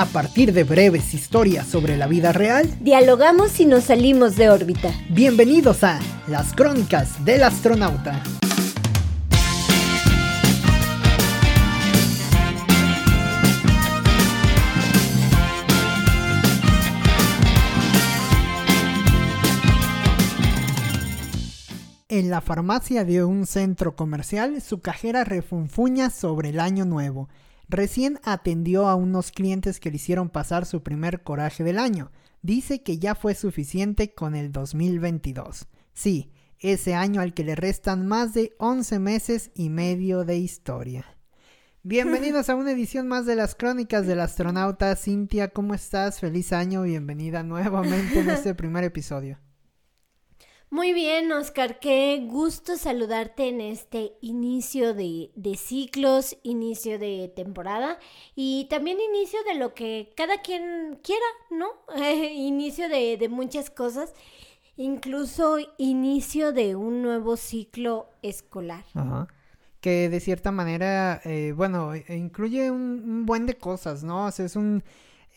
A partir de breves historias sobre la vida real, dialogamos y nos salimos de órbita. Bienvenidos a Las Crónicas del Astronauta. En la farmacia de un centro comercial, su cajera refunfuña sobre el año nuevo. Recién atendió a unos clientes que le hicieron pasar su primer coraje del año. Dice que ya fue suficiente con el 2022. Sí, ese año al que le restan más de 11 meses y medio de historia. Bienvenidos a una edición más de las crónicas del astronauta. Cintia, ¿cómo estás? Feliz año, bienvenida nuevamente en este primer episodio. Muy bien, Oscar, qué gusto saludarte en este inicio de, ciclos, inicio de temporada y también inicio de lo que cada quien quiera, ¿no? inicio de, de, muchas cosas, incluso inicio de un nuevo ciclo escolar. Ajá. Que de cierta manera, eh, bueno, incluye un, un, buen de cosas, ¿no? O sea, es un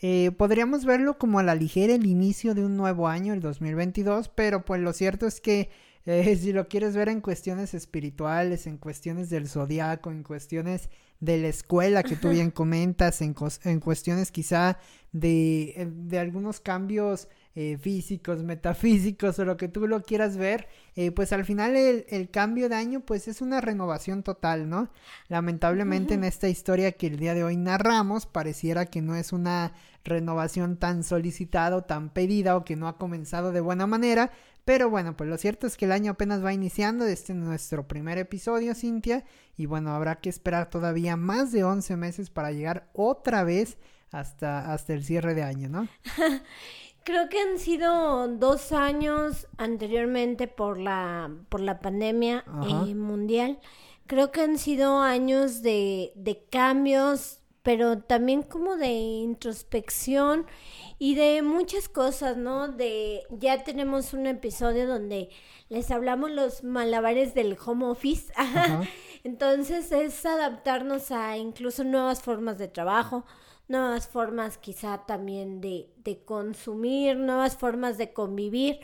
eh, podríamos verlo como a la ligera el inicio de un nuevo año, el 2022, pero pues lo cierto es que eh, si lo quieres ver en cuestiones espirituales, en cuestiones del zodiaco, en cuestiones de la escuela que tú bien comentas, en, en cuestiones quizá de, eh, de algunos cambios eh, físicos, metafísicos o lo que tú lo quieras ver, eh, pues al final el, cambio de año pues es una renovación total, ¿no? Lamentablemente en esta historia que el día de hoy narramos pareciera que no es una renovación tan solicitada o tan pedida o que no ha comenzado de buena manera, pero bueno, pues lo cierto es que el año apenas va iniciando, este es nuestro primer episodio, Cintia, y bueno, habrá que esperar todavía más de 11 meses para llegar otra vez hasta, hasta el cierre de año, ¿no? Creo que han sido dos años anteriormente por la, por la pandemia eh, mundial. Creo que han sido años de, de cambios, pero también como de introspección y de muchas cosas, ¿no? De ya tenemos un episodio donde les hablamos los malabares del home office. Entonces es adaptarnos a incluso nuevas formas de trabajo, nuevas formas quizá también de, de consumir, nuevas formas de convivir,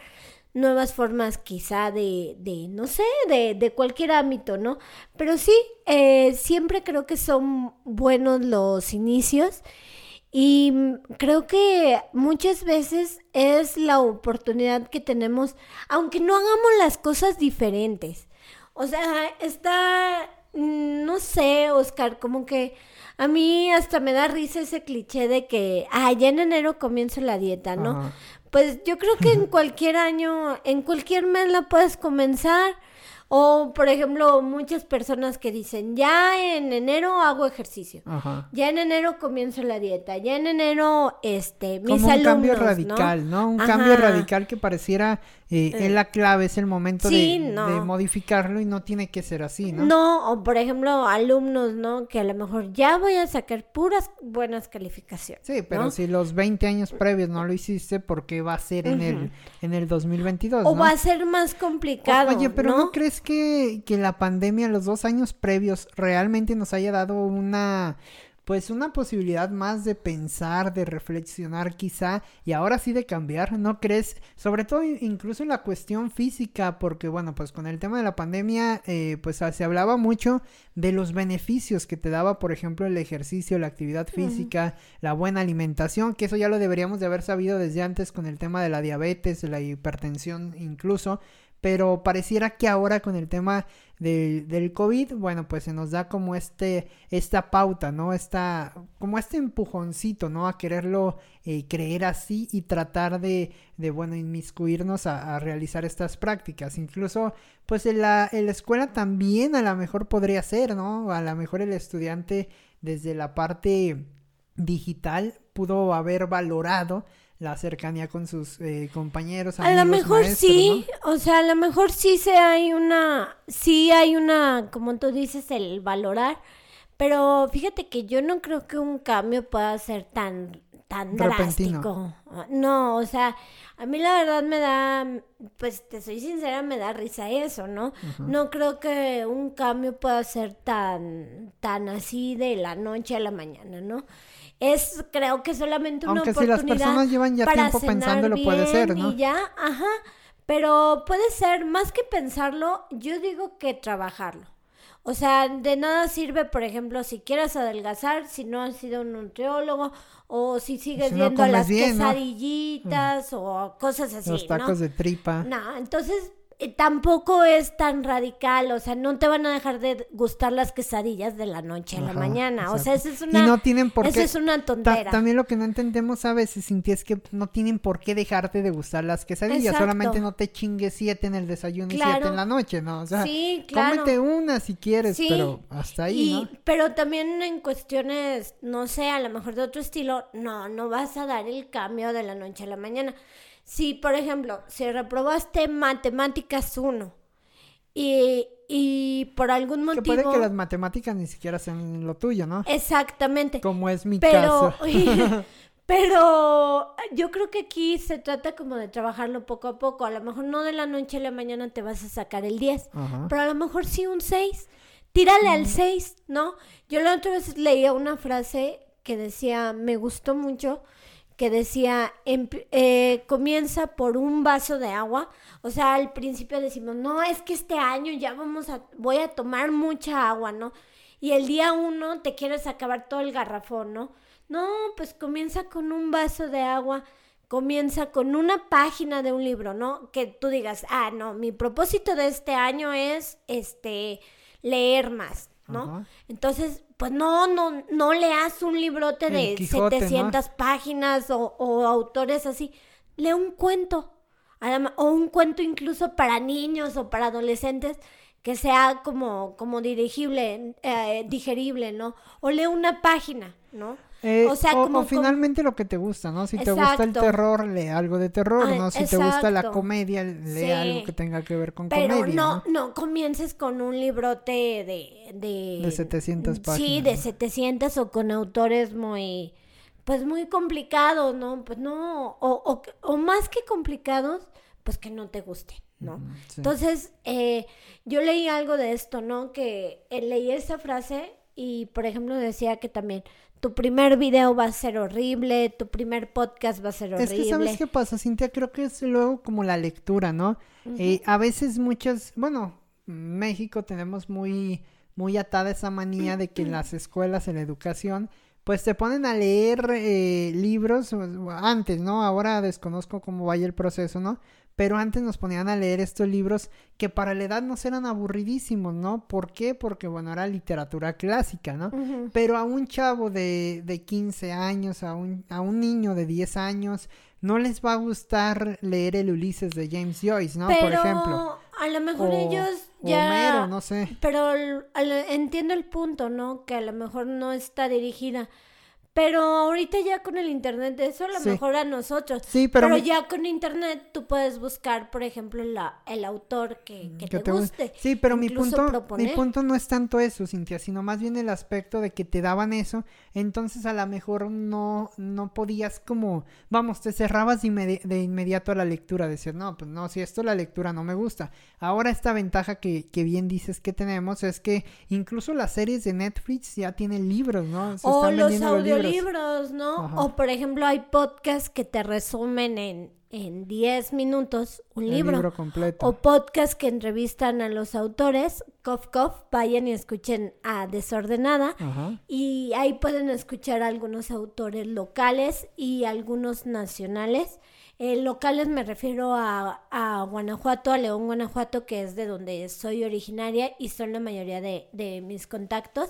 nuevas formas quizá de, de no sé, de, de, cualquier ámbito, ¿no? Pero sí, eh, siempre creo que son buenos los inicios y creo que muchas veces es la oportunidad que tenemos, aunque no hagamos las cosas diferentes. O sea, está, no sé, Oscar, como que a mí hasta me da risa ese cliché de que, ah, ya en enero comienzo la dieta, ¿no? Pues yo creo que en cualquier año, en cualquier mes la puedes comenzar. O, por ejemplo, muchas personas que dicen, ya en enero hago ejercicio, ya en enero comienzo la dieta, ya en enero, este, mis Como un cambio radical, ¿no? Un cambio radical que pareciera eh, es la clave, es el momento de, modificarlo y no tiene que ser así, ¿no? No, o por ejemplo, alumnos, ¿no? Que a lo mejor ya voy a sacar puras buenas calificaciones. Sí, pero si los 20 años previos no lo hiciste, ¿por qué va a ser en, el, en el 2022? O va a ser más complicado. oye, pero ¿no, crees que, que la pandemia, los dos años previos, realmente nos haya dado una pues una posibilidad más de pensar, de reflexionar quizá y ahora sí de cambiar, ¿no crees? Sobre todo incluso en la cuestión física, porque bueno, pues con el tema de la pandemia, eh, pues se hablaba mucho de los beneficios que te daba, por ejemplo, el ejercicio, la actividad física, la buena alimentación, que eso ya lo deberíamos de haber sabido desde antes con el tema de la diabetes, la hipertensión incluso, pero pareciera que ahora con el tema del COVID, bueno, pues se nos da como este, esta pauta, ¿no? Esta, como este empujoncito, ¿no? A quererlo eh, creer así y tratar de, de bueno, inmiscuirnos a, realizar estas prácticas. Incluso, pues en la, en la escuela también a lo mejor podría ser, ¿no? A lo mejor el estudiante desde la parte digital pudo haber valorado la cercanía con sus eh, compañeros. a lo mejor sí, o sea, a lo mejor sí se hay una, sí hay una, como tú dices, el valorar, pero fíjate que yo no creo que un cambio pueda ser tan, tan drástico. No, o sea, a mí la verdad me da, pues te soy sincera, me da risa eso, ¿no? No creo que un cambio pueda ser tan, tan así de la noche a la mañana, ¿no? Es creo que solamente una Aunque si las personas llevan ya tiempo pensándolo, puede ser, ¿no? Y ya, ajá. Pero puede ser, más que pensarlo, yo digo que trabajarlo. O sea, de nada sirve, por ejemplo, si quieres adelgazar, si no has sido un nutriólogo, o si sigues viendo las quesadillitas, o cosas así. Los tacos de tripa. No, entonces tampoco es tan radical, o sea, no te van a dejar de gustar las quesadillas de la noche a la mañana, o sea, eso es una y no tienen por es una tontera. también lo que no entendemos a veces, Cintia, es que no tienen por qué dejarte de gustar las quesadillas, solamente no te chingues siete en el desayuno y siete en la noche, ¿no? O sea, sí, cómete una si quieres, pero hasta ahí, ¿no? Pero también en cuestiones, no sé, a lo mejor de otro estilo, no, no vas a dar el cambio de la noche a la mañana. Si, por ejemplo, si reprobaste matemáticas 1 y, y por algún motivo... Que puede que las matemáticas ni siquiera sean lo tuyo, ¿no? Exactamente. Como es mi caso. Pero yo creo que aquí se trata como de trabajarlo poco a poco. A lo mejor no de la noche a la mañana te vas a sacar el 10, pero a lo mejor sí un 6. Tírale al 6, mm. ¿no? Yo la otra vez leía una frase que decía, me gustó mucho, que decía, eh, comienza por un vaso de agua. O sea, al principio decimos, no, es que este año ya vamos a, voy a tomar mucha agua, ¿no? Y el día uno te quieres acabar todo el garrafón, ¿no? No, pues comienza con un vaso de agua, comienza con una página de un libro, ¿no? Que tú digas, ah, no, mi propósito de este año es, este, leer más, ¿no? Entonces, pues no, no, no leas un librote de 700 páginas o, autores así. Lee un cuento. O un cuento incluso para niños o para adolescentes que sea como, como dirigible, eh, digerible, ¿no? O lee una página, ¿no? Eh, o sea, como, finalmente lo que te gusta, ¿no? Si te gusta el terror, lee algo de terror, ah, ¿no? Si te gusta la comedia, lee algo que tenga que ver con comedia. Pero no, no, comiences con un librote de... De, de 700 páginas. Sí, de 700 o con autores muy... Pues muy complicados, ¿no? Pues no, o, o, más que complicados, pues que no te guste, ¿no? Entonces, eh, yo leí algo de esto, ¿no? Que eh, leí esa frase y, por ejemplo, decía que también tu primer video va a ser horrible, tu primer podcast va a ser horrible. Es que, ¿sabes qué pasa, Cintia? Creo que es luego como la lectura, ¿no? Eh, a veces muchas, bueno, México tenemos muy, muy atada esa manía de que en las escuelas, en la educación, pues te ponen a leer eh, libros antes, ¿no? Ahora desconozco cómo vaya el proceso, ¿no? Pero antes nos ponían a leer estos libros que para la edad nos eran aburridísimos, ¿no? ¿Por qué? Porque, bueno, era literatura clásica, ¿no? Pero a un chavo de, de 15 años, a un, a un niño de 10 años, no les va a gustar leer el Ulises de James Joyce, ¿no? Por ejemplo. A lo mejor ellos ya. no sé. Pero entiendo el punto, ¿no? Que a lo mejor no está dirigida pero ahorita ya con el internet, eso a lo mejor a nosotros. Sí, pero, ya con internet tú puedes buscar, por ejemplo, la, el autor que, que, te, guste. Sí, pero mi punto, mi punto no es tanto eso, Cintia, sino más bien el aspecto de que te daban eso, entonces a lo mejor no, no podías como, vamos, te cerrabas de, de inmediato a la lectura, decir, no, pues no, si esto la lectura no me gusta. Ahora esta ventaja que, que bien dices que tenemos es que incluso las series de Netflix ya tienen libros, ¿no? Se están los audios libros, ¿no? O por ejemplo hay podcasts que te resumen en, en 10 minutos un libro. completo. O podcasts que entrevistan a los autores. Cof, cof, vayan y escuchen a Desordenada. Y ahí pueden escuchar algunos autores locales y algunos nacionales. Eh, locales me refiero a, a, Guanajuato, a León, Guanajuato, que es de donde soy originaria y son la mayoría de, de mis contactos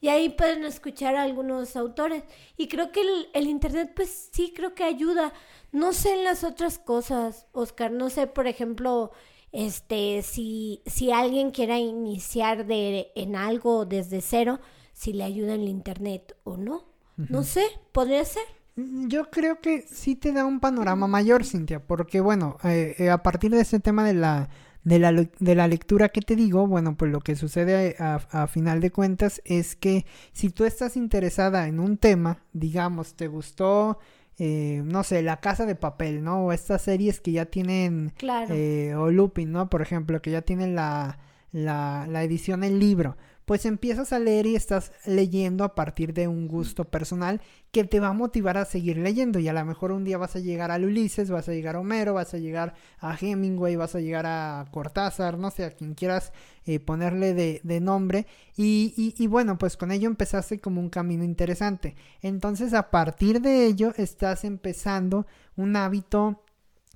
y ahí pueden escuchar a algunos autores. Y creo que el, Internet, pues sí, creo que ayuda. No sé en las otras cosas, Oscar, no sé, por ejemplo, este, si, si alguien quiera iniciar de, en algo desde cero, si le ayuda el Internet o no. No sé, podría ser. Mm, yo creo que sí te da un panorama mayor, Cintia, porque bueno, eh, eh, a partir de ese tema de la de la, de la lectura que te digo, bueno, pues lo que sucede a, final de cuentas es que si tú estás interesada en un tema, digamos, te gustó, eh, no sé, La Casa de Papel, ¿no? O estas series que ya tienen, claro. eh, o Lupin, ¿no? Por ejemplo, que ya tienen la, la, la edición en libro pues empiezas a leer y estás leyendo a partir de un gusto personal que te va a motivar a seguir leyendo y a lo mejor un día vas a llegar a Ulises, vas a llegar a Homero, vas a llegar a Hemingway, vas a llegar a Cortázar, no sé, a quien quieras eh, ponerle de, de nombre y, y, y, bueno, pues con ello empezaste como un camino interesante. Entonces a partir de ello estás empezando un hábito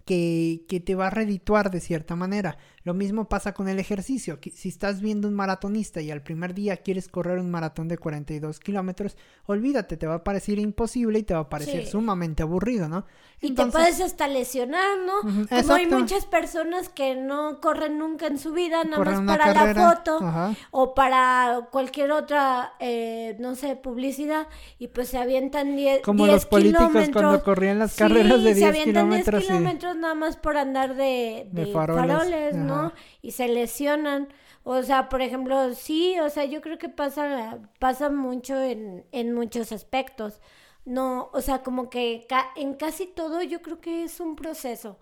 que, que, te va a redituar de cierta manera. Lo mismo pasa con el ejercicio. Si estás viendo un maratonista y al primer día quieres correr un maratón de 42 kilómetros, olvídate, te va a parecer imposible y te va a parecer sí. sumamente aburrido, ¿no? Y te puedes hasta lesionar, ¿no? Uh -huh, Como exacto. hay muchas personas que no corren nunca en su vida, nada corren más para carrera. la foto Ajá. o para cualquier otra, eh, no sé, publicidad, y pues se avientan 10 Como los políticos cuando corrían las carreras sí, de 10 se avientan kilómetros. 10 kilómetros nada más por andar de, de, de faroles, faroles ¿no? ¿No? Y se lesionan. O sea, por ejemplo, sí, o sea, yo creo que pasa, pasa mucho en, en muchos aspectos. No, o sea, como que ca en casi todo yo creo que es un proceso.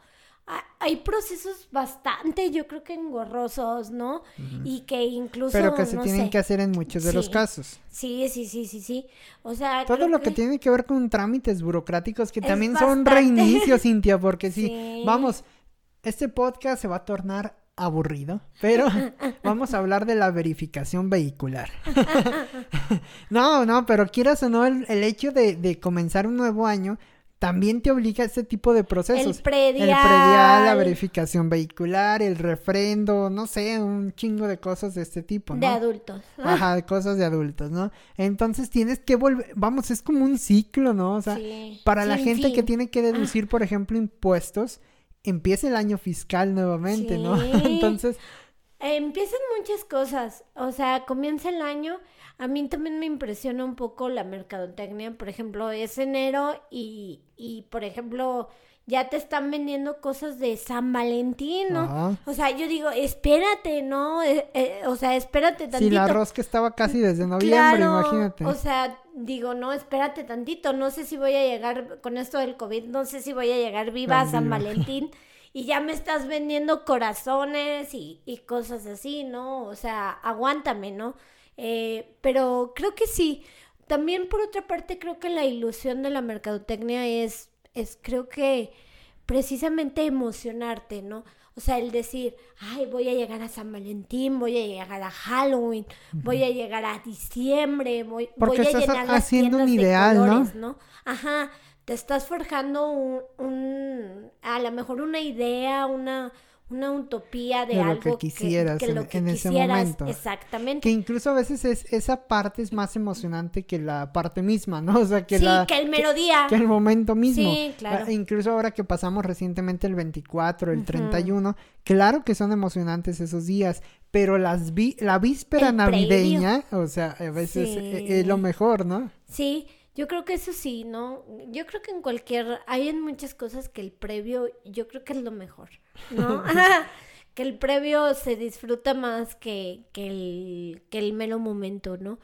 Hay procesos bastante, yo creo que engorrosos, ¿no? Uh -huh. Y que incluso. Pero que se no tienen sé. que hacer en muchos de sí. los casos. Sí, sí, sí, sí, sí. O sea. Todo lo que... que... tiene que ver con trámites burocráticos que es también bastante... son reinicios, Cintia, porque sí, sí, vamos, este podcast se va a tornar aburrido, pero vamos a hablar de la verificación vehicular. no, no, pero quieras o no, el, el hecho de, de, comenzar un nuevo año también te obliga a este tipo de procesos. El predial. El predial, la verificación vehicular, el refrendo, no sé, un chingo de cosas de este tipo, ¿no? De adultos. Ajá, de cosas de adultos, ¿no? Entonces tienes que volver, vamos, es como un ciclo, ¿no? O sea, sí. para la gente fin. que tiene que deducir, por ejemplo, impuestos, empieza el año fiscal nuevamente, sí. ¿no? Entonces... Eh, empiezan muchas cosas, o sea, comienza el año, a mí también me impresiona un poco la mercadotecnia, por ejemplo, es enero y, y por ejemplo, ya te están vendiendo cosas de San Valentín, ¿no? Ajá. O sea, yo digo, espérate, ¿no? Eh, eh, o sea, espérate tantito. Sí, la rosca estaba casi desde noviembre, claro, imagínate. O sea, digo, no, espérate tantito, no sé si voy a llegar con esto del COVID, no sé si voy a llegar viva a San Valentín. y ya me estás vendiendo corazones y, y, cosas así, ¿no? O sea, aguántame, ¿no? Eh, pero creo que sí. También por otra parte creo que la ilusión de la mercadotecnia es, es creo que precisamente emocionarte, ¿no? O sea, el decir, ay, voy a llegar a San Valentín, voy a llegar a Halloween, uh -huh. voy a llegar a diciembre, voy, Porque voy a estás llenar haciendo las un ideal, colores, ¿no? ¿no? Ajá, te estás forjando un, un, a lo mejor una idea, una, una utopía de, de algo lo que quisieras que, que en, lo que en ese momento. Exactamente. Que incluso a veces es, esa parte es más emocionante que la parte misma, ¿no? O sea, que sí, la... que el melodía. Que, que, el momento mismo. Sí, claro. Incluso ahora que pasamos recientemente el 24, el uh -huh. 31, claro que son emocionantes esos días, pero las vi la víspera el navideña, previo. o sea, a veces sí. es lo mejor, ¿no? Sí, yo creo que eso sí, ¿no? Yo creo que en cualquier, hay en muchas cosas que el previo, yo creo que es lo mejor, ¿no? que el previo se disfruta más que, que, el, que el mero momento, ¿no?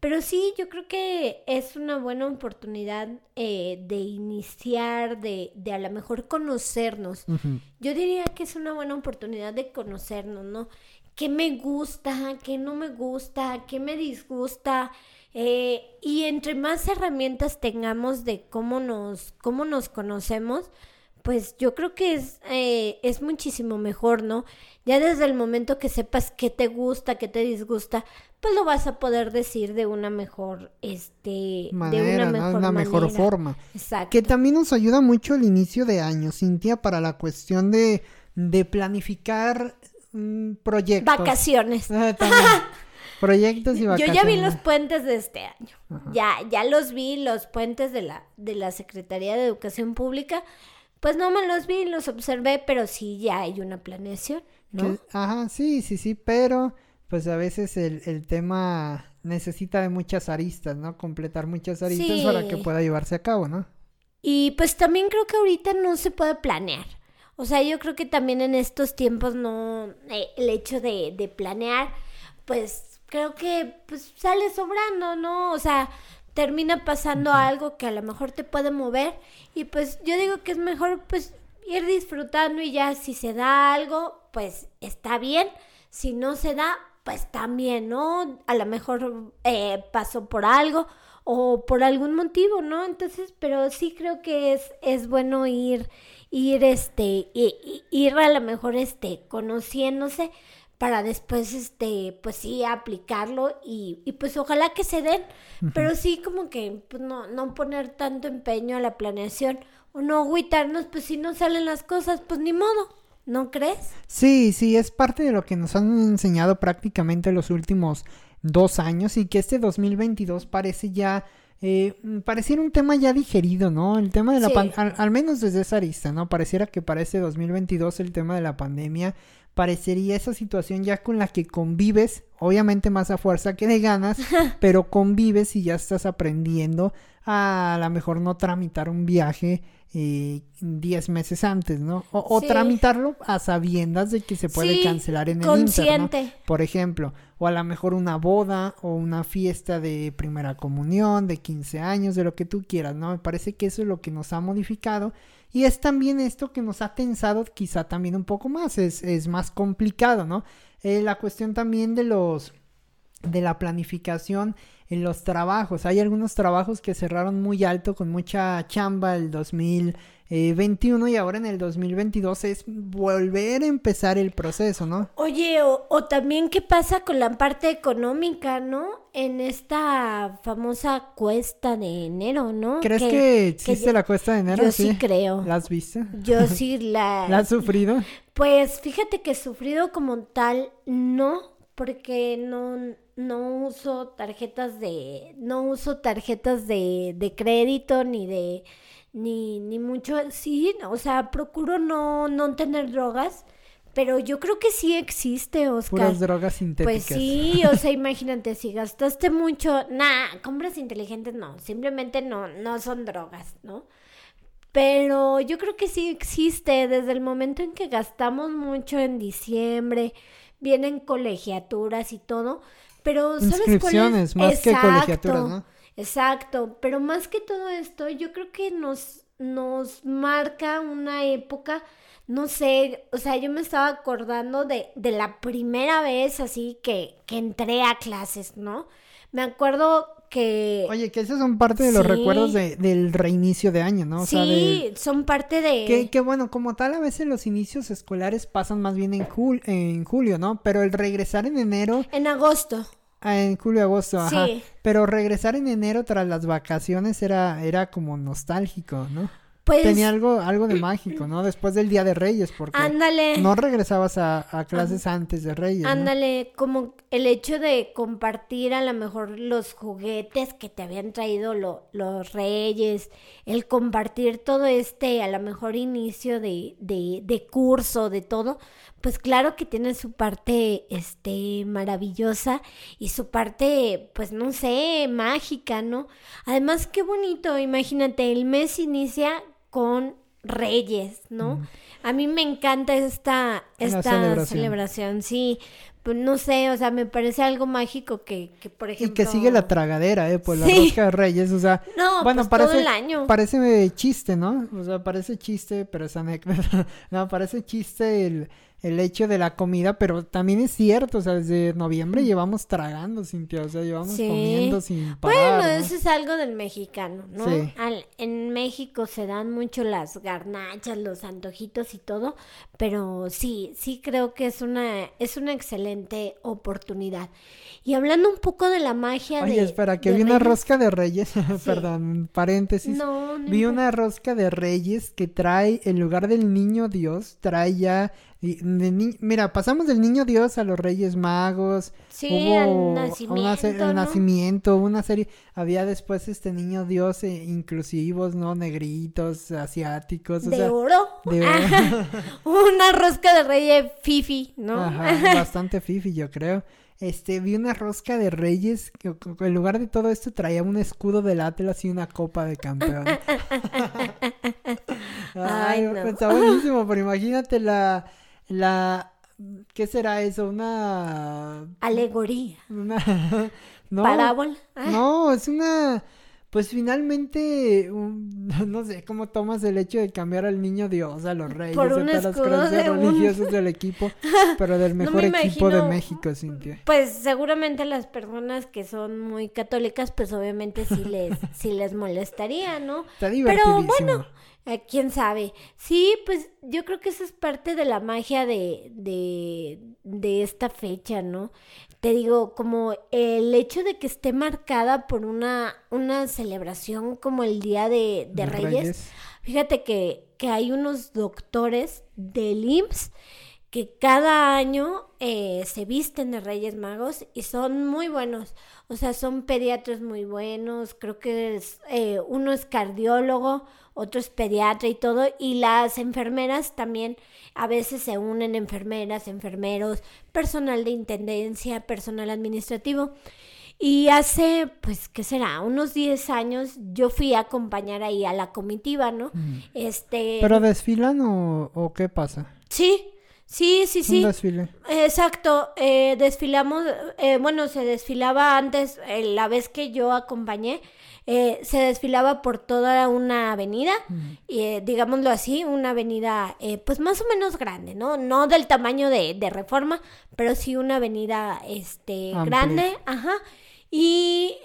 Pero sí, yo creo que es una buena oportunidad eh, de iniciar, de, de a lo mejor conocernos. Uh -huh. Yo diría que es una buena oportunidad de conocernos, ¿no? ¿Qué me gusta? ¿Qué no me gusta? ¿Qué me disgusta? Eh, y entre más herramientas tengamos de cómo nos, cómo nos conocemos, pues yo creo que es, eh, es muchísimo mejor, ¿no? Ya desde el momento que sepas qué te gusta, qué te disgusta, pues lo vas a poder decir de una mejor, este, manera, de una ¿no? mejor, forma. Exacto. Que también nos ayuda mucho el inicio de año, Cintia, para la cuestión de, de planificar mmm, proyectos. Vacaciones. Ah, Proyectos y vacaciones. Yo ya vi los puentes de este año. Ajá. Ya, ya los vi, los puentes de la, de la Secretaría de Educación Pública. Pues no me los vi, los observé, pero sí ya hay una planeación, ¿no? Que, ajá, sí, sí, sí, pero pues a veces el, el, tema necesita de muchas aristas, ¿no? Completar muchas aristas sí. para que pueda llevarse a cabo, ¿no? Y pues también creo que ahorita no se puede planear. O sea, yo creo que también en estos tiempos no, eh, el hecho de, de planear, pues creo que pues sale sobrando, ¿no? O sea, termina pasando uh -huh. algo que a lo mejor te puede mover y pues yo digo que es mejor pues ir disfrutando y ya si se da algo, pues está bien, si no se da, pues también, ¿no? A lo mejor eh, pasó por algo o por algún motivo, ¿no? Entonces, pero sí creo que es, es bueno ir, ir, este, ir a lo mejor, este, conociéndose para después, este, pues sí, aplicarlo y, y pues ojalá que se den, pero sí como que, pues no, no poner tanto empeño a la planeación o no agüitarnos, pues si no salen las cosas, pues ni modo, ¿no crees? Sí, sí, es parte de lo que nos han enseñado prácticamente los últimos dos años y que este 2022 parece ya eh, pareciera un tema ya digerido, ¿no? El tema de la pandemia, al, menos desde esa arista, ¿no? Pareciera que para este 2022 el tema de la pandemia parecería esa situación ya con la que convives, obviamente más a fuerza que de ganas, pero convives y ya estás aprendiendo a, a lo mejor no tramitar un viaje 10 eh, meses antes, ¿no? O, tramitarlo a sabiendas de que se puede cancelar en el consciente. Por ejemplo, o a lo mejor una boda o una fiesta de primera comunión, de 15 años, de lo que tú quieras, ¿no? Me parece que eso es lo que nos ha modificado y es también esto que nos ha tensado quizá también un poco más, es, es más complicado, ¿no? Eh, la cuestión también de los de la planificación en los trabajos. Hay algunos trabajos que cerraron muy alto con mucha chamba el 2021 y ahora en el 2022 es volver a empezar el proceso, ¿no? Oye, o, también qué pasa con la parte económica, ¿no? En esta famosa cuesta de enero, ¿no? ¿Crees que, existe la cuesta de enero? Yo sí, creo. ¿La has visto? Yo sí la... ¿La has sufrido? Pues fíjate que sufrido como tal, no, porque no no uso tarjetas de, no uso tarjetas de, de crédito ni de, ni, ni mucho, sí, o sea, procuro no, no tener drogas, pero yo creo que sí existe, Oscar. Puras drogas sintéticas. Pues sí, o sea, imagínate, si gastaste mucho, nah, compras inteligentes no, simplemente no, no son drogas, ¿no? Pero yo creo que sí existe desde el momento en que gastamos mucho en diciembre, vienen colegiaturas y todo, pero, ¿sabes Inscripciones, más que colegiaturas, ¿no? Exacto, pero más que todo esto, yo creo que nos, nos marca una época, no sé, o sea, yo me estaba acordando de, de la primera vez así que, que entré a clases, ¿no? Me acuerdo que... Oye, que esos son parte de los recuerdos de, del reinicio de año, ¿no? O sí, son parte de... Que, que, bueno, como tal, a veces los inicios escolares pasan más bien en, jul en julio, ¿no? Pero el regresar en enero... En agosto. Ah, en julio, agosto, ajá. Pero regresar en enero tras las vacaciones era, era como nostálgico, ¿no? Pues, Tenía algo, algo de mágico, ¿no? Después del Día de Reyes, porque ándale, no regresabas a, a clases antes de Reyes. Ándale, como el hecho de compartir a lo mejor los juguetes que te habían traído los Reyes, el compartir todo este, a lo mejor inicio de, de, de curso, de todo, pues claro que tiene su parte, este, maravillosa y su parte, pues no sé, mágica, ¿no? Además, qué bonito, imagínate, el mes inicia con reyes, ¿no? A mí me encanta esta, esta celebración. sí. Pues no sé, o sea, me parece algo mágico que, que por ejemplo... Y que sigue la tragadera, ¿eh? Pues la rosca de reyes, o sea... No, bueno, pues parece, todo el año. Parece chiste, ¿no? O sea, parece chiste, pero es anécdota. no, parece chiste el el hecho de la comida, pero también es cierto, o sea, desde noviembre llevamos tragando, Cintia, o sea, llevamos comiendo sin parar. Bueno, eso es algo del mexicano, ¿no? Sí. en México se dan mucho las garnachas, los antojitos y todo, pero sí, sí creo que es una, es una excelente oportunidad. Y hablando un poco de la magia Oye, espera, que vi una rosca de reyes, perdón, paréntesis. No, no vi una rosca de reyes que trae, en lugar del niño Dios, trae ya mira, pasamos del niño Dios a los Reyes Magos. Sí, hubo nacimiento, el nacimiento, una serie. Había después este niño Dios eh, inclusivos, ¿no? Negritos, asiáticos. ¿De oro? De oro. una rosca de Reyes Fifi, ¿no? Ajá, bastante Fifi, yo creo. Este, vi una rosca de reyes que en lugar de todo esto traía un escudo del Atlas y una copa de campeón. Ay, no. está buenísimo, pero imagínate la, la ¿qué será eso? Una alegoría. Una no, parábola. No, es una pues finalmente, no sé cómo tomas el hecho de cambiar al niño Dios, a los reyes, Por a un las escudo creencias un- del equipo, pero del No mejor me equipo de México, Cintia. Pues seguramente las personas que son muy católicas, pues obviamente sí les, sí les molestaría, ¿no? Está Pero divertidísimo. bueno, eh, quién sabe. Sí, pues yo creo que esa es parte de la magia de, de, de esta fecha, ¿no? Te digo, como el hecho de que esté marcada por una, una celebración como el Día de, de De Reyes. Fíjate que, que hay unos doctores del IMSS que cada año eh, se visten de Reyes Magos y son muy buenos. O sea, son pediatras muy buenos. Creo que es, eh, uno es cardiólogo, otro es pediatra y todo. Y las enfermeras también a veces se unen enfermeras, enfermeros, personal de intendencia, personal administrativo. Y hace, pues, ¿qué será? Unos 10 años yo fui a acompañar ahí a la comitiva, ¿no? Este... ¿Pero desfilan o, o qué pasa? Sí, sí, sí, sí. Un desfile. Exacto, eh, desfilamos, eh, bueno, se desfilaba antes, eh, la vez que yo acompañé, eh, se desfilaba por toda una avenida, y, eh, digámoslo así, una avenida eh, pues más o menos grande, ¿no? No del tamaño de, de Reforma, pero sí una avenida este, grande, ajá, y,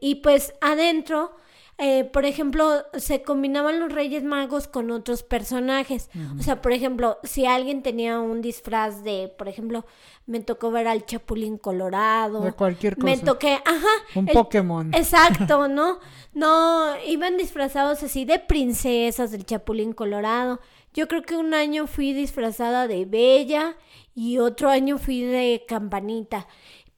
y pues adentro... eh, por ejemplo, se combinaban los Reyes Magos con otros personajes. O sea, por ejemplo, si alguien tenía un disfraz de, por ejemplo, me tocó ver al Chapulín Colorado. De cualquier Me cosa. toqué, ajá. Un el- Pokémon. Exacto, ¿no? No, iban disfrazados así de princesas del Chapulín Colorado. Yo creo que un año fui disfrazada de Bella y otro año fui de Campanita.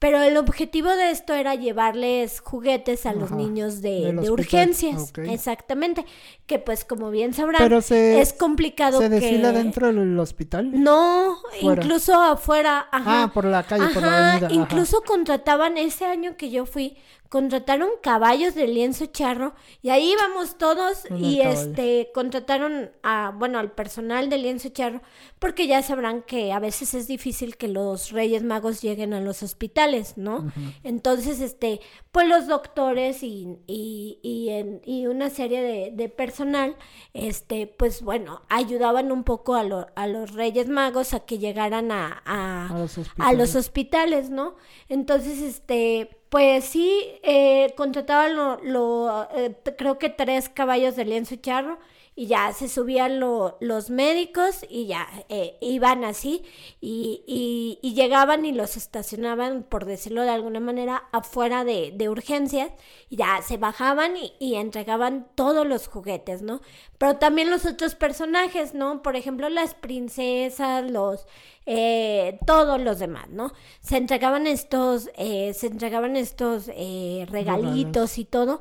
Pero el objetivo de esto era llevarles juguetes a los niños de, de urgencias. Exactamente. Que pues como bien sabrán, Pero se, es complicado ¿se desfila que... dentro del hospital? No, Fuera. incluso afuera. Ajá. Ah, por la calle, por la avenida. incluso contrataban ese año que yo fui, contrataron caballos de lienzo charro y ahí íbamos todos y caballo. este contrataron a bueno al personal de lienzo charro porque ya sabrán que a veces es difícil que los Reyes Magos lleguen a los hospitales, ¿no? Entonces este pues los doctores y, y, y, en- y una serie de, de personal este pues bueno ayudaban un poco a, lo- a los Reyes Magos a que llegaran a, a, A los a hospitales. los hospitales, ¿no? Entonces, este, pues sí, eh, contrataban lo, eh, creo que tres caballos de lienzo charro y ya se subían lo- los médicos y ya eh, iban así y, y- y llegaban y los estacionaban, por decirlo de alguna manera, afuera de, de urgencias y ya se bajaban y, y entregaban todos los juguetes, ¿no? Pero también los otros personajes, ¿no? Por ejemplo, las princesas, los eh, todos los demás, ¿no? Se entregaban estos, eh, se entregaban estos eh, regalitos y todo.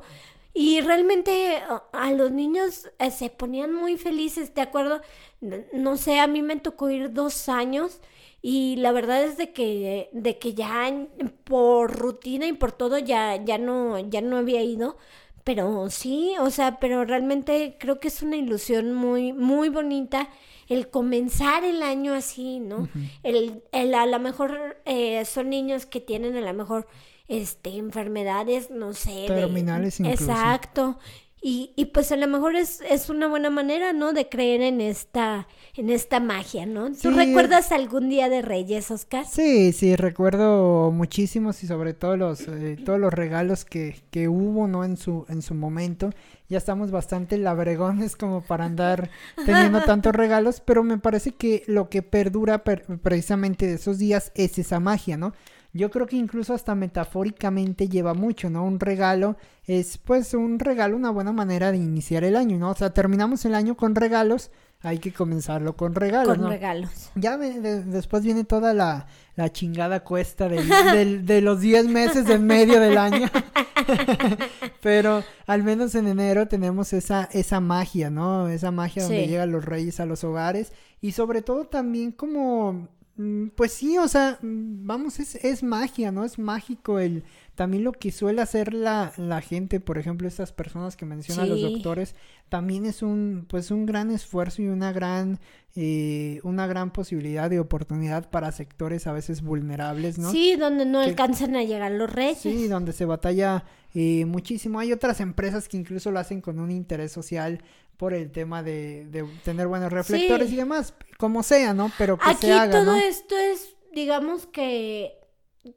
Y realmente a- los niños eh, se ponían muy felices, ¿de acuerdo? No sé, a mí me tocó ir dos años y la verdad es de que, de que ya por rutina y por todo ya, ya no, ya no había ido. Pero sí, o sea, pero realmente creo que es una ilusión muy, muy bonita el comenzar el año así, ¿no? el, el- a lo mejor eh, son niños que tienen a lo mejor este enfermedades, no sé. de- Terminales incluso. Exacto. Y, y pues a lo mejor es, es una buena manera, ¿no? De creer en esta, en esta magia, ¿no? ¿Tú Sí. recuerdas algún día de Reyes, Oscar? Sí, sí, recuerdo muchísimos y sobre todo los, eh, todos los regalos que, que hubo, ¿no? En su, en su momento. Ya estamos bastante labregones como para andar teniendo tantos regalos, pero me parece que lo que perdura per- precisamente de esos días es esa magia, ¿no? Yo creo que incluso hasta metafóricamente lleva mucho, ¿no? Un regalo es pues un regalo, una buena manera de iniciar el año, ¿no? O sea, terminamos el año con regalos, hay que comenzarlo con regalos, Con ¿no? regalos. Ya de- después viene toda la, la chingada cuesta del- del- de los 10 meses en medio del año. Pero al menos en enero tenemos esa, esa magia, ¿no? Esa magia donde Sí. llegan los reyes a los hogares. Y sobre todo también como pues sí, o sea, mm, vamos, es, es magia, ¿no? Es mágico el también lo que suele hacer la, la gente, por ejemplo, estas personas que mencionan los doctores, también es un, pues un gran esfuerzo y una gran, eh, una gran posibilidad de oportunidad para sectores a veces vulnerables, ¿no? Sí, donde no alcanzan a llegar los reyes. Sí, donde se batalla eh, muchísimo. Hay otras empresas que incluso lo hacen con un interés social por el tema de, de tener buenos reflectores y demás, como sea, ¿no? Pero que Aquí se haga, todo ¿no? esto es, digamos que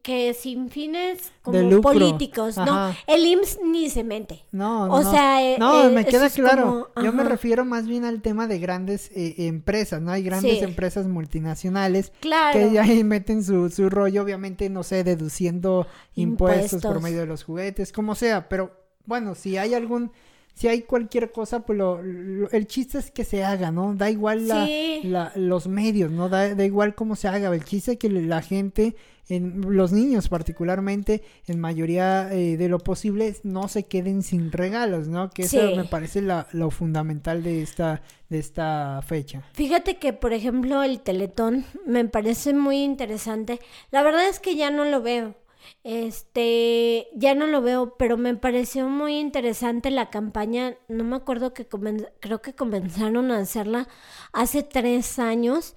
que sin fines como políticos, no, el IMSS ni se mete. No, o no. sea, eh, no, eh, me queda claro. como- Yo me refiero más bien al tema de grandes eh, empresas, ¿no? Hay grandes Sí. empresas multinacionales Claro. que ya ahí meten su, su rollo, obviamente, no sé, deduciendo impuestos, por medio de los juguetes, como sea, pero bueno, si hay algún, si hay cualquier cosa, pues lo, lo- el chiste es que se haga, ¿no? Da igual la, Sí. la- los medios, ¿no? Da, da igual cómo se haga, el chiste es que la gente, en, los niños particularmente, en mayoría eh, de lo posible, no se queden sin regalos, ¿no? Que eso Sí. me parece la- lo fundamental de esta, de esta fecha. Fíjate que, por ejemplo, el Teletón me parece muy interesante. La verdad es que ya no lo veo. Este, ya no lo veo, pero me pareció muy interesante la campaña. No me acuerdo que comen- creo que comenzaron a hacerla hace tres años,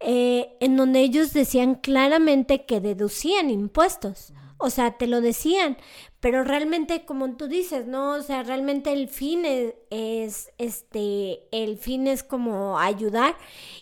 eh, en donde ellos decían claramente que deducían impuestos. O sea, te lo decían, pero realmente, como tú dices, ¿no? O sea, realmente el fin es, es, este, el fin es como ayudar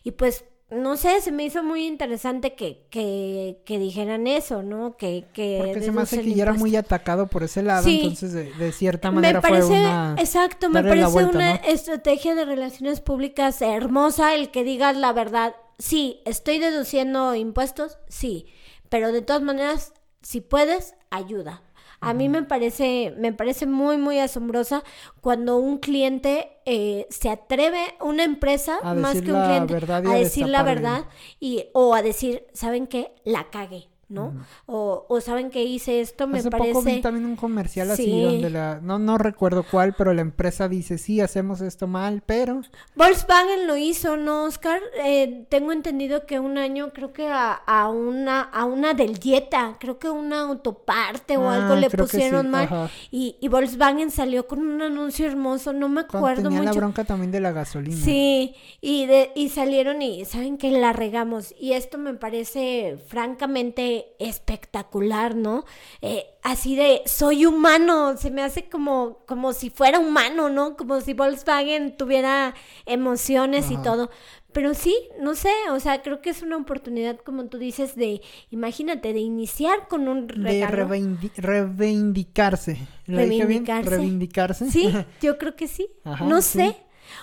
y pues, no sé, se me hizo muy interesante que, que, que dijeran eso, ¿no? Que, que Porque se me hace que ya era muy atacado por ese lado, Sí. entonces de, de cierta Me manera parece, fue una... exacto, me parece vuelta, una ¿no? estrategia de relaciones públicas hermosa el que digas la verdad. Sí, estoy deduciendo impuestos, sí, pero de todas maneras, si puedes, ayuda. A mí me parece, me parece muy, muy asombrosa cuando un cliente eh, se atreve, una empresa, A más que un cliente, a a decir la verdad y, o a decir, ¿saben qué? La cagué, ¿no? o, o ¿saben que hice esto? Me Hace parece... poco vi también un comercial así Sí. donde la... No, no recuerdo cuál, pero la empresa dice, sí, hacemos esto mal, pero... Volkswagen lo hizo, ¿no, Oscar? Eh, tengo entendido que un año, creo que a, a una a una del dieta, creo que una autoparte o Ah, algo le creo que pusieron sí, mal. Y, y Volkswagen salió con un anuncio hermoso, no me acuerdo tenía la mucho. bronca también de la gasolina. Sí, y, de, y salieron y saben que la regamos. Y esto me parece francamente espectacular, ¿no? Eh, así de, soy humano, se me hace como, como si fuera humano, ¿no? Como si Volkswagen tuviera emociones y todo. Pero sí, no sé, o sea, creo que es una oportunidad, como tú dices, de, imagínate, de iniciar con un De regalo. reveindi- reivindicarse. ¿Lo dije bien? Reivindicarse. Reivindicarse. Sí, yo creo que sí. Ajá, no sí. sé.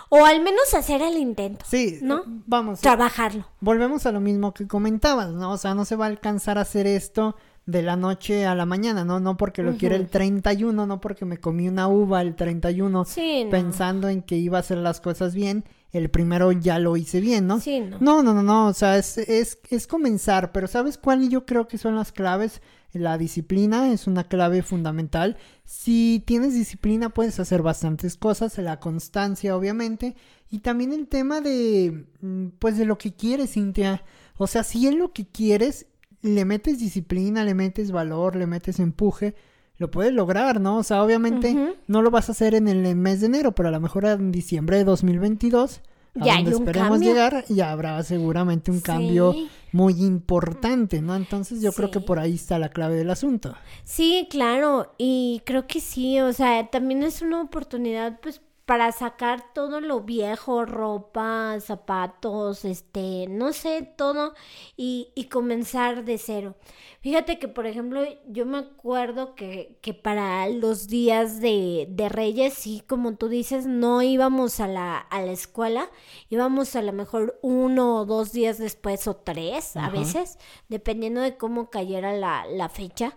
O al menos hacer el intento. Sí, ¿No? vamos. Trabajarlo. volvemos a lo mismo que comentabas, ¿no? O sea, no se va a alcanzar a hacer esto de la noche a la mañana, ¿no? No porque lo quiera el 31, no porque me comí una uva el 31 Sí, no. pensando en que iba a hacer las cosas bien, el primero ya lo hice bien, ¿no? Sí, no. No, no, no, no, o sea, es, es, es comenzar, pero ¿sabes cuál yo creo que son las claves? La disciplina es una clave fundamental. Si tienes disciplina puedes hacer bastantes cosas, la constancia obviamente, y también el tema de, mm, pues de lo que quieres, Cintia. O sea, si es lo que quieres, le metes disciplina, le metes valor, le metes empuje, lo puedes lograr, ¿no? O sea, obviamente no lo vas a hacer en el mes de enero, pero a lo mejor en diciembre de 2022, a Ya donde esperemos cambio. llegar, ya habrá seguramente un cambio muy importante, ¿no? Entonces yo creo que por ahí está la clave del asunto. Sí, claro, y creo que sí, o sea, también es una oportunidad pues para sacar todo lo viejo, ropa, zapatos, este, no sé, todo y, y comenzar de cero. Fíjate que, por ejemplo, yo me acuerdo que, que para los días de, de Reyes, sí, como tú dices, no íbamos a la, a la escuela, íbamos a lo mejor uno o dos días después o tres a veces, dependiendo de cómo cayera la, la fecha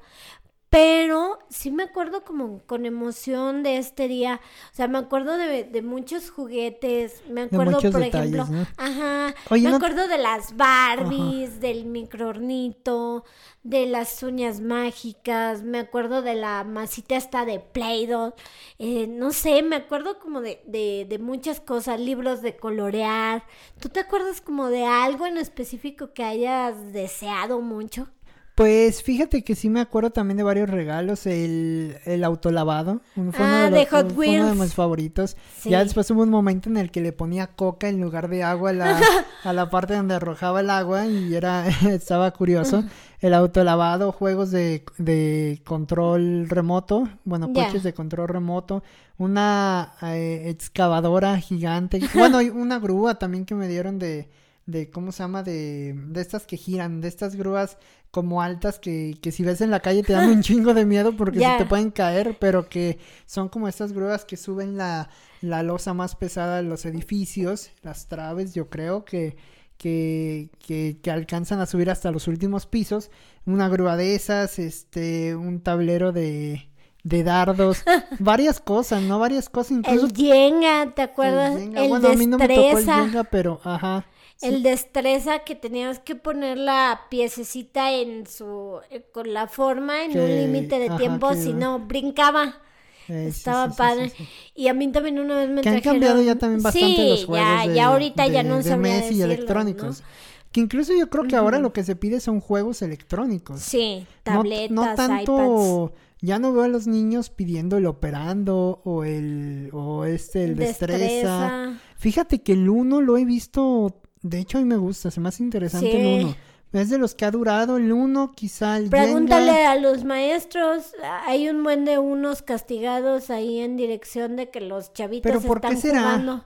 Pero sí me acuerdo como con emoción de este día. O sea, me acuerdo de, de muchos juguetes. Me acuerdo, por ejemplo. Ajá. me acuerdo de las Barbies, del microornito, de las uñas mágicas. Me acuerdo de la masita esta de Play-Doh. Eh, no sé, me acuerdo como de, de, de muchas cosas. Libros de colorear. ¿Tú te acuerdas como de algo en específico que hayas deseado mucho? Pues fíjate que sí me acuerdo también de varios regalos. El, el autolavado. Fue ah, uno de, Hot Wheels. uno de mis favoritos. Ya después hubo un momento en el que le ponía coca en lugar de agua a la, a la parte donde arrojaba el agua y era estaba curioso. El autolavado, juegos de, de control remoto, bueno, coches de control remoto, una eh, excavadora gigante, bueno, una grúa también que me dieron de, de ¿cómo se llama? De, de estas que giran, de estas grúas como altas que, que si ves en la calle te dan un chingo de miedo porque se te pueden caer, pero que son como estas grúas que suben la, la losa más pesada de los edificios, las traves, yo creo que, que, que, que, alcanzan a subir hasta los últimos pisos. Una grúa de esas, este, un tablero de, de dardos, varias cosas, ¿no? Varias cosas. Incluso... El Jenga, ¿te acuerdas? El, bueno, a mí no me tocó el Jenga, pero ajá. El destreza que tenías que poner la piececita en su eh, con la forma en un límite de tiempo, si no brincaba. Eh, Estaba padre. Y a mí también una vez me que han cambiado ya también bastante los juegos ya, ya ahorita ya no de y electrónicos. Que incluso yo creo que ahora lo que se pide son juegos electrónicos. Sí, tabletas, no, tanto ya no veo a los niños pidiendo el operando o el o este el destreza. destreza. Fíjate que el uno lo he visto de hecho, a mí me gusta, se me hace interesante el uno. Es de los que ha durado el uno, quizá el Pregúntale a los maestros, hay un buen de unos castigados ahí en dirección de que los chavitos ¿Pero por qué será? jugando.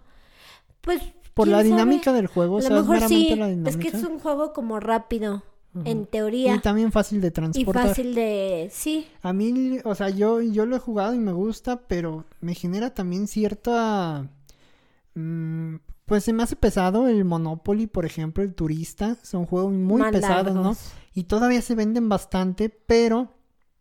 Pues por la dinámica del juego, o sea, mejor sí, es que es un juego como rápido. En teoría. Y también fácil de transportar. Y fácil de... Sí. A mí, o sea, yo, yo lo he jugado y me gusta, pero me genera también cierta... Mmm, pues se me hace pesado el Monopoly, por ejemplo, el Turista. Son juegos muy pesados, ¿no? Y todavía se venden bastante, pero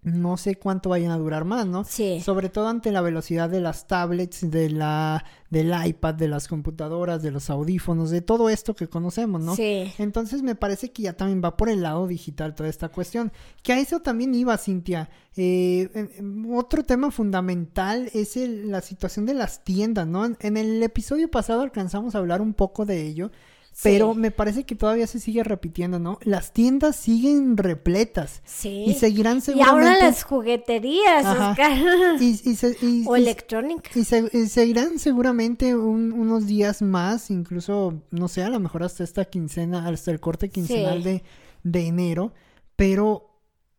no sé cuánto vayan a durar más, ¿no? Sí. Sobre todo ante la velocidad de las tablets, de la, del iPad, de las computadoras, de los audífonos, de todo esto que conocemos, ¿no? Sí. Entonces me parece que ya también va por el lado digital toda esta cuestión. Que a eso también iba, Cintia. Eh, otro tema fundamental es la situación de las tiendas, ¿no? en el episodio pasado alcanzamos a hablar un poco de ello. Pero me parece que todavía se sigue repitiendo, ¿no? Las tiendas siguen repletas. Sí. Y seguirán seguramente. Y ahora las jugueterías, Oscar. Y, o electrónica. Y, seguirán seguramente unos días más, incluso, no sé, a lo mejor hasta esta quincena, hasta el corte quincenal de, de enero. Pero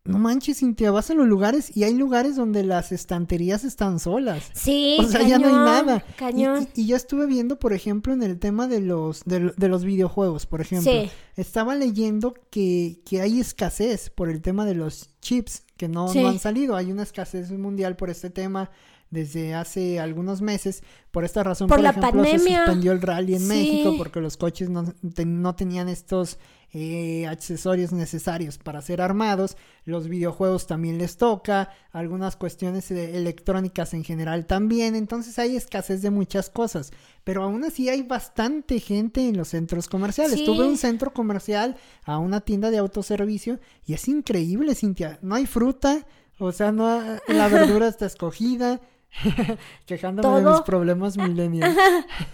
no manches, Cintia, vas a los lugares y hay lugares donde las estanterías están solas. Sí, O sea, ya no hay nada. Cañón. Y, yo estuve viendo, por ejemplo, en el tema de los, de, los videojuegos, por ejemplo. Sí. Estaba leyendo que, que, hay escasez por el tema de los chips que no, no han salido. Hay una escasez mundial por este tema desde hace algunos meses. Por esta razón, por, ejemplo, se suspendió el rally en México porque los coches no, no tenían estos eh, accesorios necesarios para ser armados. Los videojuegos también les toca, algunas cuestiones eh, electrónicas en general también. Entonces hay escasez de muchas cosas. Pero aún así hay bastante gente en los centros comerciales. Tuve un centro comercial a una tienda de autoservicio y es increíble, Cintia. No hay fruta, o sea, no, la verdura está escogida. Quejándome de mis problemas millennials.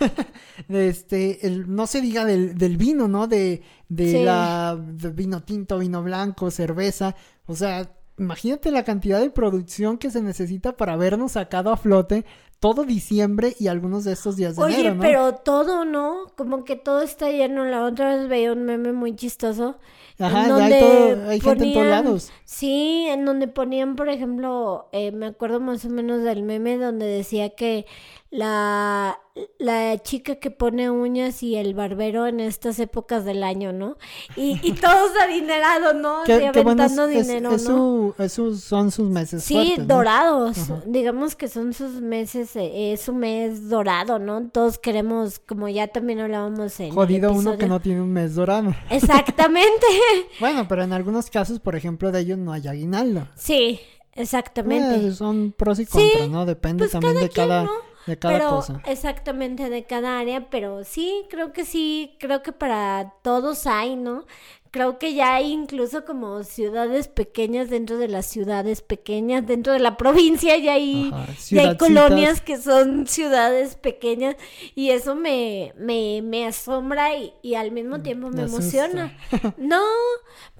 este, el, no se diga del, del vino, ¿no? De, de la vino tinto, vino blanco, cerveza. O sea, imagínate la cantidad de producción que se necesita para habernos sacado a flote todo diciembre y algunos de estos días de enero, ¿no? pero todo, ¿no? Como que todo está lleno. La otra vez veía un meme muy chistoso Ajá, hay, gente en todos lados. Sí, en donde ponían, por ejemplo, eh, me acuerdo más o menos del meme donde decía que la, la chica que pone uñas y el barbero en estas épocas del año, ¿no? Y, y todos adinerados, ¿no? y aventando dinero, ¿no? esos son sus meses. Sí, dorados. Digamos que son sus meses, eh, es su mes dorado, ¿no? Todos queremos, como ya también hablábamos en. Jodido uno que no tiene un mes dorado. Exactamente. bueno, pero en algunos casos, por ejemplo, de ellos no hay aguinaldo. Sí, exactamente. Eh, son pros y contras, ¿no? Depende pues también cada de quien, cada, ¿no? De cada pero cosa. exactamente de cada área, pero sí, creo que sí, creo que para todos hay, ¿no? Creo que ya hay incluso como ciudades pequeñas dentro de las ciudades pequeñas, dentro de la provincia ya hay, Ajá, ya hay colonias que son ciudades pequeñas y eso me, me, me asombra y, y al mismo tiempo me emociona. No,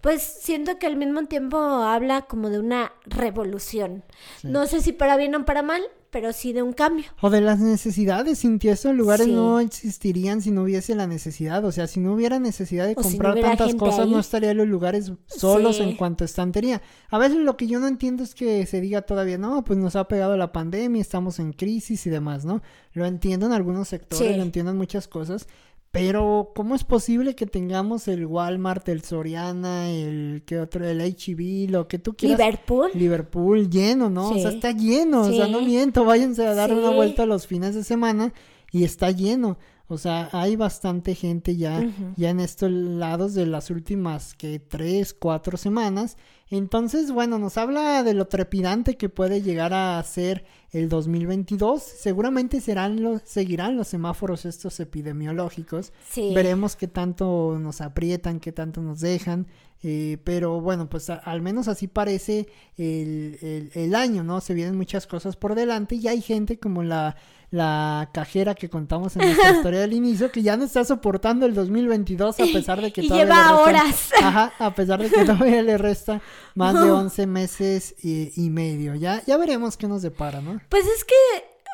pues siento que al mismo tiempo habla como de una revolución. No sé si para bien o para mal, pero sí de un cambio. O de las necesidades, sin que esos lugares Sí. no existirían si no hubiese la necesidad. O sea, si no hubiera necesidad de O si no comprar tantas cosas, ahí. no estarían los lugares solos Sí. en cuanto a estantería. A veces lo que yo no entiendo es que se diga todavía, no, pues nos ha pegado la pandemia, estamos en crisis y demás, ¿no? Lo entiendo en algunos sectores, Sí. lo entiendo en muchas cosas. Pero, ¿cómo es posible que tengamos el Walmart, el Soriana, el que otro, el HB, lo que tú quieras? Liverpool. Liverpool lleno, ¿no? O sea, está lleno, o sea, no miento, váyanse a dar una vuelta los fines de semana y está lleno. O sea, hay bastante gente ya, ya en estos lados de las últimas que tres, cuatro semanas. Entonces, bueno, nos habla de lo trepidante que puede llegar a ser el 2022. Seguramente serán los, seguirán los semáforos estos epidemiológicos. Sí. Veremos qué tanto nos aprietan, qué tanto nos dejan. eh, pero bueno, pues a- al menos así parece el, el- el año, ¿no? Se vienen muchas cosas por delante y hay gente como la, la cajera que contamos en nuestra historia del inicio que ya no está soportando el 2022 a pesar de que Y todavía lleva le restan- horas. Ajá, a pesar de que todavía le resta más de 11 meses y, y medio. Ya, ya veremos qué nos depara, ¿no? Pues es que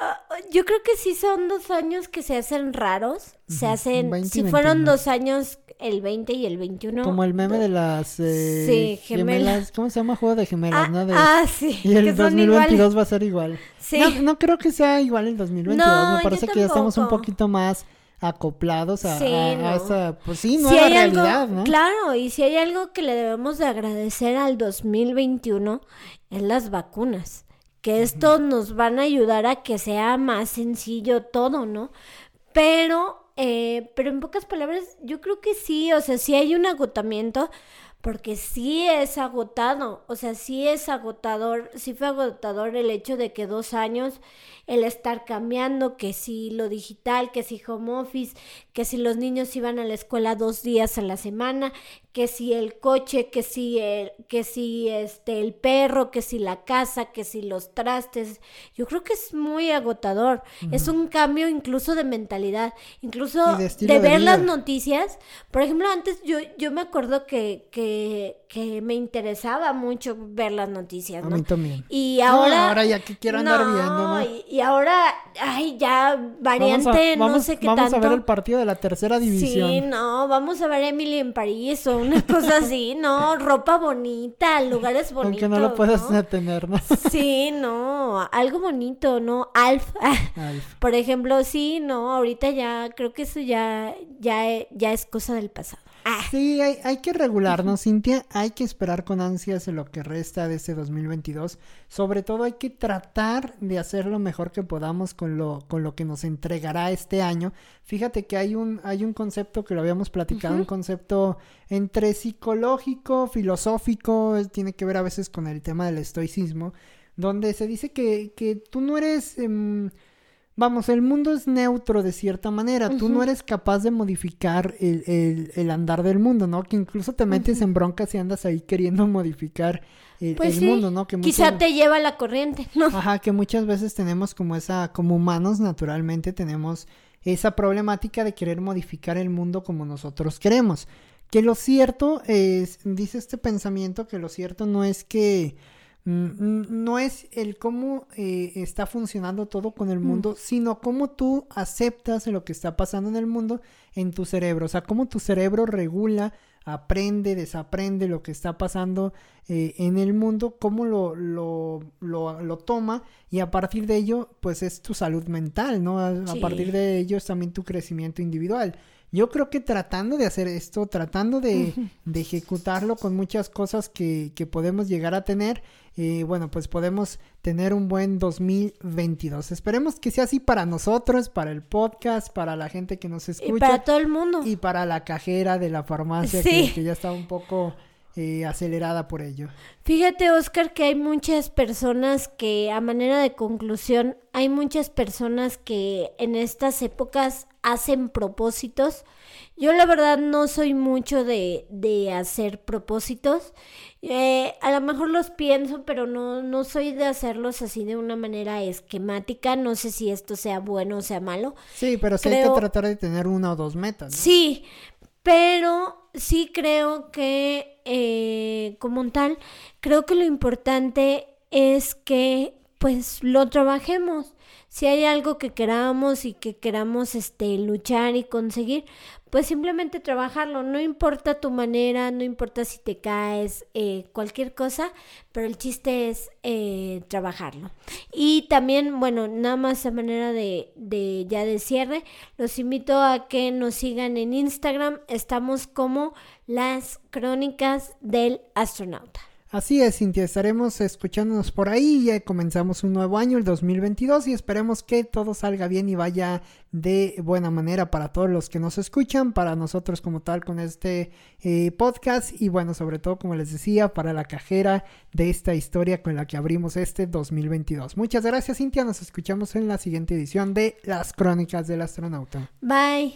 ah, yo creo que sí son dos años que se hacen raros. Se hacen, 20 y si fueron 21. dos años, el 20 y el 21. Como el meme de las eh, Sí, gemelas. ¿Cómo se llama? Juego de gemelas, Ah, ¿no? De- ah, sí. y el que son 2022 iguales. va a ser igual. Sí. No, no creo que sea igual el 2022. No, Me parece que ya estamos un poquito más acoplados a, Sí, a- a no. esa, pues sí, Si algo- realidad, ¿no? Claro, y si hay algo que le debemos de agradecer al 2021 es las vacunas. Que esto nos van a ayudar a que sea más sencillo todo, ¿no? Pero, eh, pero en pocas palabras, yo creo que sí, o sea, sí hay un agotamiento, porque sí es agotado, o sea, sí es agotador, sí fue agotador el hecho de que dos años el estar cambiando, que si lo digital, que si home office, que si los niños iban a la escuela dos días a la semana, que si el coche, que si el, que si este el perro, que si la casa, que si los trastes. Yo creo que es muy agotador. Es un cambio incluso de mentalidad, incluso de de, estilo de ver las noticias. Por ejemplo, antes yo, yo me acuerdo que, que, que me interesaba mucho ver las noticias, A ¿no? mí también. Y No, ahora. ahora ya que quiero andar viendo, ¿no? Y, y ahora, ay, ya variante, vamos a, no vamos- sé qué vamos tanto. a ver el partido de la tercera división. Sí, no, vamos a ver Emily en París o una cosa así, ¿no? Ropa bonita, lugares bonitos. aunque no lo puedas ¿no? tener, ¿no? Sí, no, algo bonito, ¿no? Alf. Ay, Por ejemplo, sí, no, ahorita ya creo que eso ya, ya, ya es cosa del pasado. Ah, Sí, hay, hay que regularnos, Cintia. Hay que esperar con ansias en lo que resta de este 2022. Sobre todo hay que tratar de hacer lo mejor que podamos con lo, con lo que nos entregará este año. Fíjate que hay un, hay un concepto que lo habíamos platicado, un concepto entre psicológico, filosófico, eh, tiene que ver a veces con el tema del estoicismo, donde se dice que, que tú no eres... em, Vamos, el mundo es neutro de cierta manera. Tú no eres capaz de modificar el, el- el andar del mundo, ¿no? Que incluso te metes en broncas y andas ahí queriendo modificar el, pues el sí, mundo, ¿no? Que quizá muchas- te lleva la corriente, ¿no? Ajá, que muchas veces tenemos como esa, como humanos naturalmente tenemos esa problemática de querer modificar el mundo como nosotros queremos. Que lo cierto es, dice este pensamiento, que lo cierto no es que no es el cómo eh, está funcionando todo con el mundo, sino cómo tú aceptas lo que está pasando en el mundo en tu cerebro. O sea, cómo tu cerebro regula, aprende, desaprende lo que está pasando eh, en el mundo, cómo lo, lo, lo, lo toma y a partir de ello, pues es tu salud mental, ¿no? A, a partir de ello es también tu crecimiento individual. Yo creo que tratando de hacer esto, tratando de, de ejecutarlo con muchas cosas que, que podemos llegar a tener, eh, bueno, pues podemos tener un buen 2022. Esperemos que sea así para nosotros, para el podcast, para la gente que nos Y escucha para todo el mundo. y para la cajera de la farmacia Sí. que, que ya está un poco eh, acelerada por ello. Fíjate, Oscar, que hay muchas personas que, a manera de conclusión, hay muchas personas que en estas épocas hacen propósitos. Yo la verdad no soy mucho de, de hacer propósitos. Eh, a lo mejor los pienso, pero no, no soy de hacerlos así de una manera esquemática. No sé si esto sea bueno o sea malo. Sí, pero sí hay que tratar de tener una o dos metas. Sí, pero sí creo que eh, como tal, creo que lo importante es que pues lo trabajemos. Si hay algo que queramos y que queramos este luchar y conseguir, pues simplemente trabajarlo. No importa tu manera, no importa si te caes, eh, cualquier cosa, pero el chiste es eh, trabajarlo. Y también, bueno, nada más a manera de, de ya de cierre, los invito a que nos sigan en Instagram. Estamos como las crónicas del astronauta. Así es, Cintia, estaremos escuchándonos por ahí. Ya comenzamos un nuevo año, el 2022, y esperemos que todo salga bien y vaya de buena manera para todos los que nos escuchan, para nosotros como tal con este eh, podcast y bueno, sobre todo, como les decía, para la cajera de esta historia con la que abrimos este 2022. Muchas gracias, Cintia. Nos escuchamos en la siguiente edición de Las Crónicas del Astronauta. Bye.